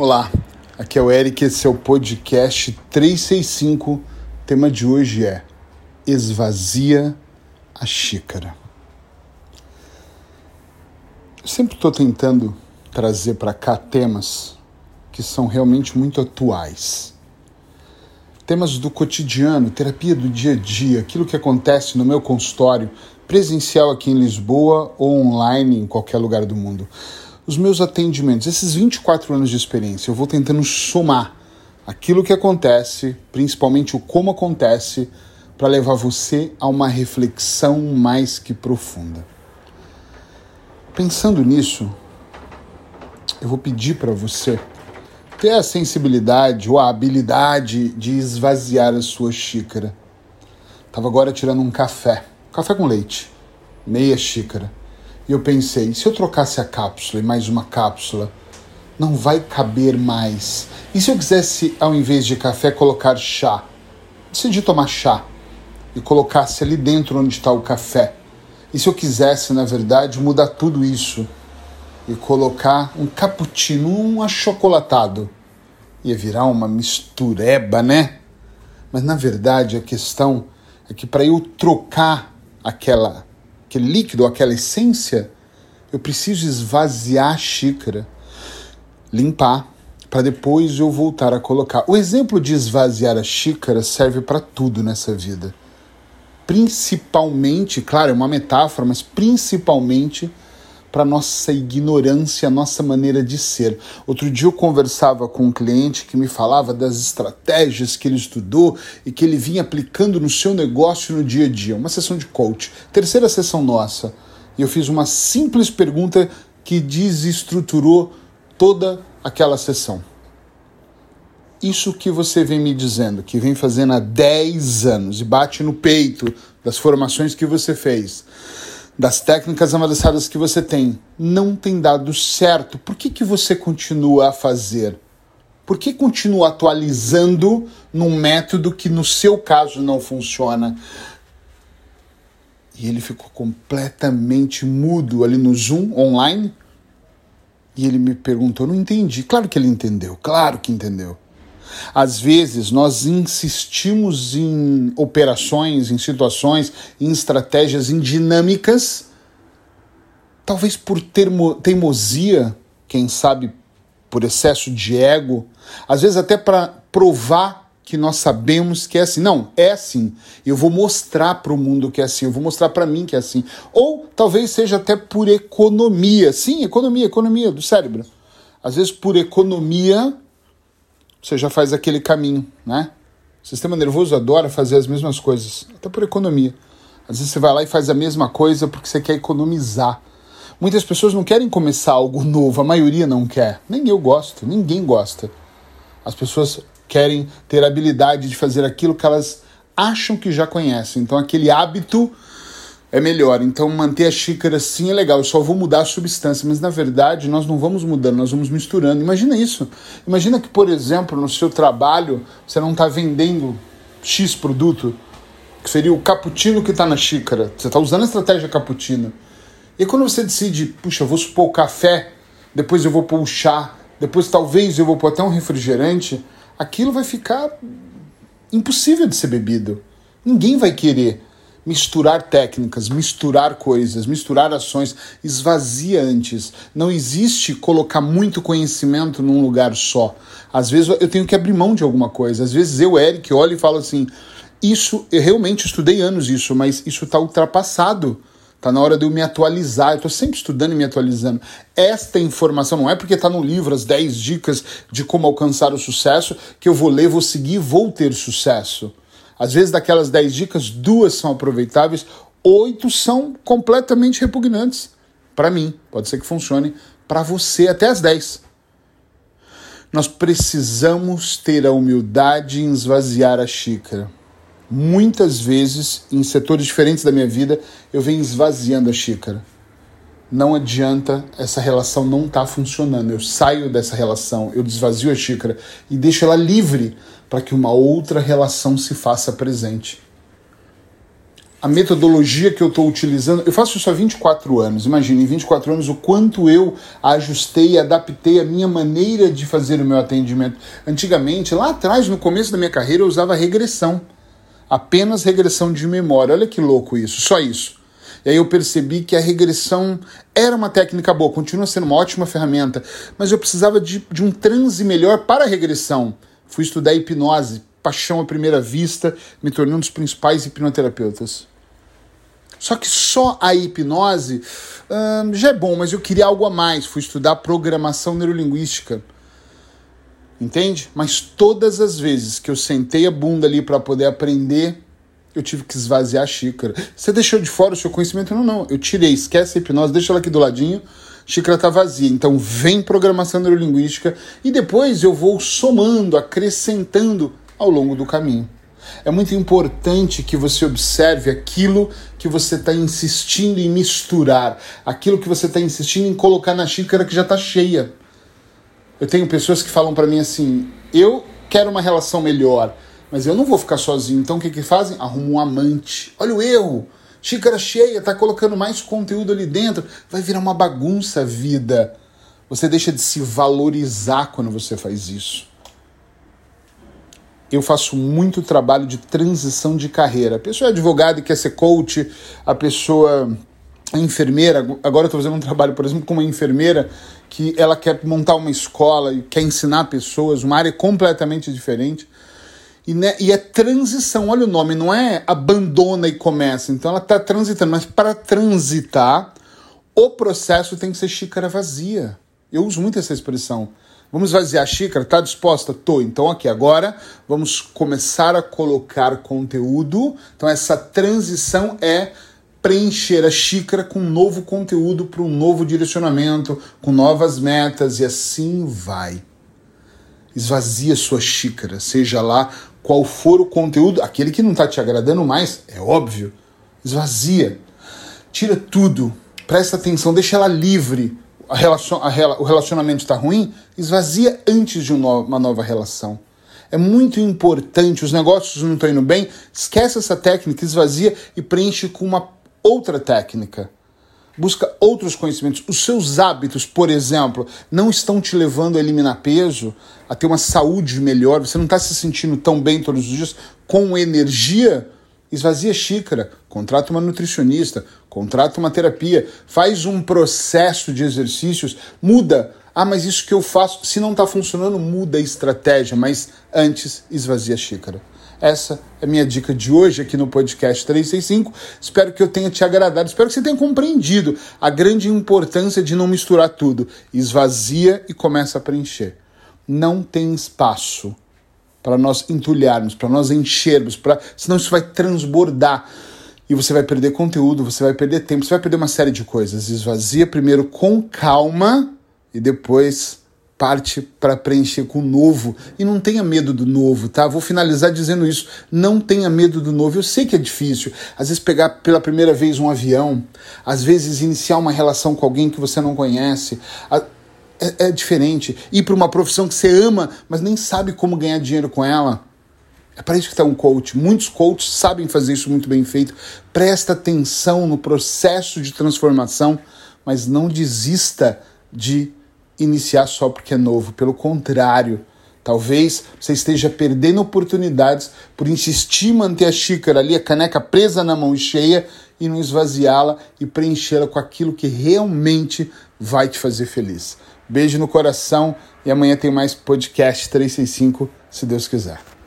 Olá, aqui é o Eric, esse é o podcast 365. O tema de hoje é Esvazia a xícara. Eu sempre estou tentando trazer para cá temas que são realmente muito atuais. Temas do cotidiano, terapia do dia a dia, aquilo que acontece no meu consultório, presencial aqui em Lisboa ou online em qualquer lugar do mundo os meus atendimentos, esses 24 anos de experiência, eu vou tentando somar aquilo que acontece, principalmente o como acontece, para levar você a uma reflexão mais que profunda. Pensando nisso, eu vou pedir para você ter a sensibilidade ou a habilidade de esvaziar a sua xícara. Tava agora tirando um café, café com leite, meia xícara. E eu pensei, se eu trocasse a cápsula e mais uma cápsula, não vai caber mais. E se eu quisesse, ao invés de café, colocar chá? Decidi tomar chá e colocasse ali dentro onde está o café. E se eu quisesse, na verdade, mudar tudo isso e colocar um cappuccino, um achocolatado? Ia virar uma mistureba, né? Mas na verdade a questão é que para eu trocar aquela aquele líquido, aquela essência, eu preciso esvaziar a xícara, limpar, para depois eu voltar a colocar. O exemplo de esvaziar a xícara serve para tudo nessa vida. Principalmente, claro, é uma metáfora, mas principalmente para nossa ignorância, nossa maneira de ser. Outro dia eu conversava com um cliente que me falava das estratégias que ele estudou e que ele vinha aplicando no seu negócio no dia a dia. Uma sessão de coach, terceira sessão nossa. E eu fiz uma simples pergunta que desestruturou toda aquela sessão. Isso que você vem me dizendo, que vem fazendo há 10 anos e bate no peito das formações que você fez das técnicas avançadas que você tem não tem dado certo, por que, que você continua a fazer? Por que continua atualizando num método que no seu caso não funciona? E ele ficou completamente mudo ali no Zoom online. E ele me perguntou, não entendi. Claro que ele entendeu, claro que entendeu. Às vezes nós insistimos em operações, em situações, em estratégias, em dinâmicas, talvez por termo, teimosia, quem sabe por excesso de ego, às vezes até para provar que nós sabemos que é assim. Não, é assim. Eu vou mostrar para o mundo que é assim, eu vou mostrar para mim que é assim. Ou talvez seja até por economia. Sim, economia, economia do cérebro. Às vezes por economia você já faz aquele caminho, né? O sistema nervoso adora fazer as mesmas coisas, até por economia. Às vezes você vai lá e faz a mesma coisa porque você quer economizar. Muitas pessoas não querem começar algo novo, a maioria não quer. Nem eu gosto, ninguém gosta. As pessoas querem ter a habilidade de fazer aquilo que elas acham que já conhecem. Então, aquele hábito é melhor. Então, manter a xícara sim é legal. Eu só vou mudar a substância, mas na verdade nós não vamos mudando, nós vamos misturando. Imagina isso. Imagina que, por exemplo, no seu trabalho você não está vendendo X produto, que seria o cappuccino que está na xícara. Você está usando a estratégia cappuccino. E quando você decide, puxa, eu vou supor o café, depois eu vou pôr o chá, depois talvez eu vou pôr até um refrigerante, aquilo vai ficar impossível de ser bebido. Ninguém vai querer misturar técnicas, misturar coisas, misturar ações, esvazia antes. Não existe colocar muito conhecimento num lugar só. Às vezes eu tenho que abrir mão de alguma coisa. Às vezes eu, Eric, olho e falo assim: isso, eu realmente estudei anos isso, mas isso está ultrapassado. Está na hora de eu me atualizar. Eu estou sempre estudando e me atualizando. Esta informação não é porque está no livro as 10 dicas de como alcançar o sucesso que eu vou ler, vou seguir, vou ter sucesso. Às vezes, daquelas 10 dicas, duas são aproveitáveis, oito são completamente repugnantes. Para mim, pode ser que funcione para você até as 10. Nós precisamos ter a humildade em esvaziar a xícara. Muitas vezes, em setores diferentes da minha vida, eu venho esvaziando a xícara. Não adianta, essa relação não está funcionando. Eu saio dessa relação, eu desvazio a xícara e deixo ela livre para que uma outra relação se faça presente. a metodologia que eu estou utilizando, eu faço isso há 24 anos. Imagine, em 24 anos, o quanto eu ajustei adaptei a minha maneira de fazer o meu atendimento. Antigamente, lá atrás, no começo da minha carreira, eu usava regressão. Apenas regressão de memória. Olha que louco isso, só isso. E aí eu percebi que a regressão era uma técnica boa, continua sendo uma ótima ferramenta, mas eu precisava de, de um transe melhor para a regressão. Fui estudar hipnose, paixão à primeira vista, me tornei um dos principais hipnoterapeutas. Só que só a hipnose hum, já é bom, mas eu queria algo a mais. Fui estudar programação neurolinguística. Entende? Mas todas as vezes que eu sentei a bunda ali para poder aprender, eu tive que esvaziar a xícara. Você deixou de fora o seu conhecimento? Não, não. Eu tirei, esquece a hipnose, deixa ela aqui do ladinho, xícara tá vazia. Então vem programação neurolinguística e depois eu vou somando, acrescentando ao longo do caminho. É muito importante que você observe aquilo que você está insistindo em misturar, aquilo que você está insistindo em colocar na xícara que já está cheia. Eu tenho pessoas que falam para mim assim: eu quero uma relação melhor, mas eu não vou ficar sozinho. Então o que, que fazem? Arrumam um amante. Olha o erro. Xícara cheia, tá colocando mais conteúdo ali dentro. Vai virar uma bagunça a vida. Você deixa de se valorizar quando você faz isso eu faço muito trabalho de transição de carreira. A pessoa é advogada e quer ser coach, a pessoa é enfermeira. Agora eu estou fazendo um trabalho, por exemplo, com uma enfermeira que ela quer montar uma escola e quer ensinar pessoas, uma área completamente diferente. E, né, e é transição, olha o nome, não é abandona e começa. Então ela está transitando, mas para transitar, o processo tem que ser xícara vazia. Eu uso muito essa expressão. Vamos esvaziar a xícara? Tá disposta? Tô. Então aqui agora vamos começar a colocar conteúdo. Então essa transição é preencher a xícara com novo conteúdo para um novo direcionamento, com novas metas e assim vai. Esvazia sua xícara, seja lá qual for o conteúdo, aquele que não está te agradando mais, é óbvio. Esvazia. Tira tudo. Presta atenção, deixa ela livre a relacion, a, o relacionamento está ruim, esvazia antes de uma nova relação. É muito importante, os negócios não estão indo bem, esquece essa técnica, esvazia e preenche com uma outra técnica. Busca outros conhecimentos. Os seus hábitos, por exemplo, não estão te levando a eliminar peso, a ter uma saúde melhor, você não está se sentindo tão bem todos os dias, com energia Esvazia a xícara, contrata uma nutricionista, contrata uma terapia, faz um processo de exercícios, muda. Ah, mas isso que eu faço, se não está funcionando, muda a estratégia, mas antes esvazia a xícara. Essa é a minha dica de hoje aqui no podcast 365. Espero que eu tenha te agradado, espero que você tenha compreendido a grande importância de não misturar tudo. Esvazia e começa a preencher. Não tem espaço para nós entulharmos, para nós enchermos, para senão isso vai transbordar e você vai perder conteúdo, você vai perder tempo, você vai perder uma série de coisas. Esvazia primeiro com calma e depois parte para preencher com o novo. E não tenha medo do novo, tá? Vou finalizar dizendo isso. Não tenha medo do novo. Eu sei que é difícil. Às vezes pegar pela primeira vez um avião, às vezes iniciar uma relação com alguém que você não conhece é, é diferente. Ir para uma profissão que você ama, mas nem sabe como ganhar dinheiro com ela. É para isso que está um coach. Muitos coaches sabem fazer isso muito bem feito. Presta atenção no processo de transformação, mas não desista de iniciar só porque é novo. Pelo contrário, talvez você esteja perdendo oportunidades por insistir em manter a xícara ali, a caneca presa na mão cheia e não esvaziá-la e preenchê-la com aquilo que realmente vai te fazer feliz. Beijo no coração e amanhã tem mais podcast 365, se Deus quiser.